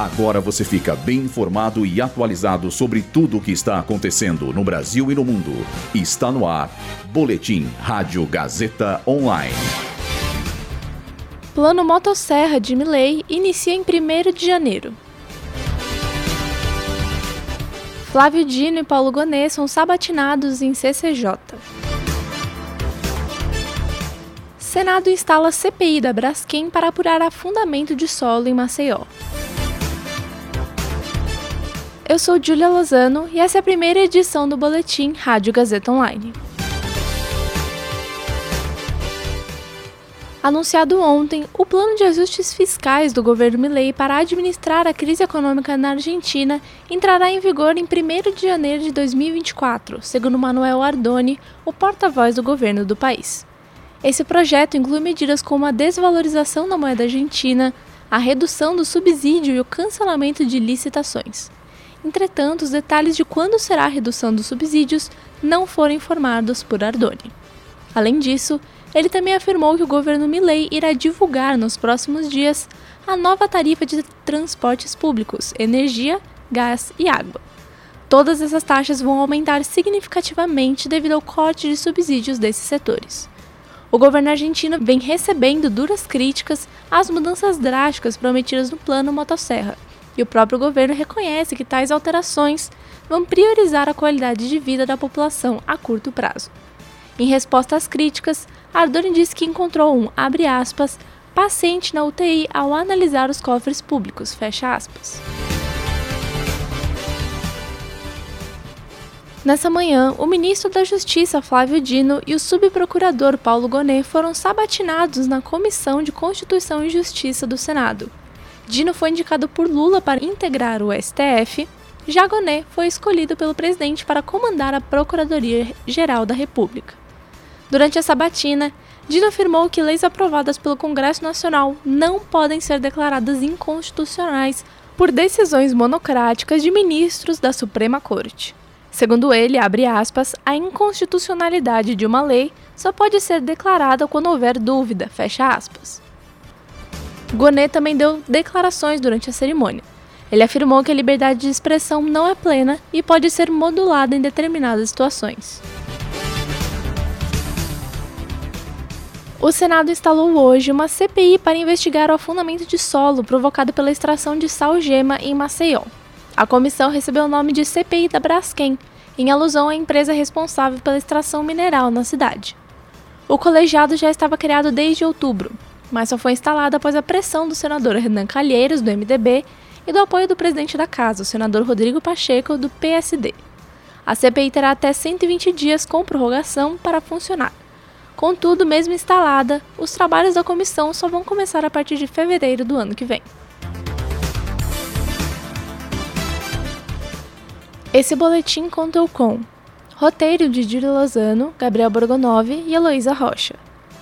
Agora você fica bem informado e atualizado sobre tudo o que está acontecendo no Brasil e no mundo. Está no ar. Boletim Rádio Gazeta Online. Plano Motosserra de Milley inicia em 1 de janeiro. Flávio Dino e Paulo Gonê são sabatinados em CCJ. Senado instala CPI da Braskem para apurar afundamento de solo em Maceió. Eu sou Julia Lozano e essa é a primeira edição do Boletim Rádio Gazeta Online. Anunciado ontem, o plano de ajustes fiscais do governo Milei para administrar a crise econômica na Argentina entrará em vigor em 1 de janeiro de 2024, segundo Manuel Ardoni, o porta-voz do governo do país. Esse projeto inclui medidas como a desvalorização da moeda argentina, a redução do subsídio e o cancelamento de licitações. Entretanto, os detalhes de quando será a redução dos subsídios não foram informados por Ardoni. Além disso, ele também afirmou que o governo Milley irá divulgar nos próximos dias a nova tarifa de transportes públicos, energia, gás e água. Todas essas taxas vão aumentar significativamente devido ao corte de subsídios desses setores. O governo argentino vem recebendo duras críticas às mudanças drásticas prometidas no plano Motosserra, e o próprio governo reconhece que tais alterações vão priorizar a qualidade de vida da população a curto prazo. Em resposta às críticas, Ardoni disse que encontrou um, abre aspas, paciente na UTI ao analisar os cofres públicos, fecha aspas. Nessa manhã, o ministro da Justiça Flávio Dino e o subprocurador Paulo Gonet foram sabatinados na Comissão de Constituição e Justiça do Senado. Dino foi indicado por Lula para integrar o STF, Jagonet foi escolhido pelo presidente para comandar a Procuradoria-Geral da República. Durante a sabatina, Dino afirmou que leis aprovadas pelo Congresso Nacional não podem ser declaradas inconstitucionais por decisões monocráticas de ministros da Suprema Corte. Segundo ele, aspas, a inconstitucionalidade de uma lei só pode ser declarada quando houver dúvida, fecha aspas. Gonet também deu declarações durante a cerimônia. Ele afirmou que a liberdade de expressão não é plena e pode ser modulada em determinadas situações. O Senado instalou hoje uma CPI para investigar o afundamento de solo provocado pela extração de sal-gema em Maceió. A comissão recebeu o nome de CPI da Braskem, em alusão à empresa responsável pela extração mineral na cidade. O colegiado já estava criado desde outubro, mas só foi instalada após a pressão do senador Renan Calheiros, do MDB, e do apoio do presidente da casa, o senador Rodrigo Pacheco, do PSD. A CPI terá até 120 dias com prorrogação para funcionar. Contudo, mesmo instalada, os trabalhos da comissão só vão começar a partir de fevereiro do ano que vem. Esse boletim contou com roteiro de Júlio Lozano, Gabriel Borgonov e Heloísa Rocha.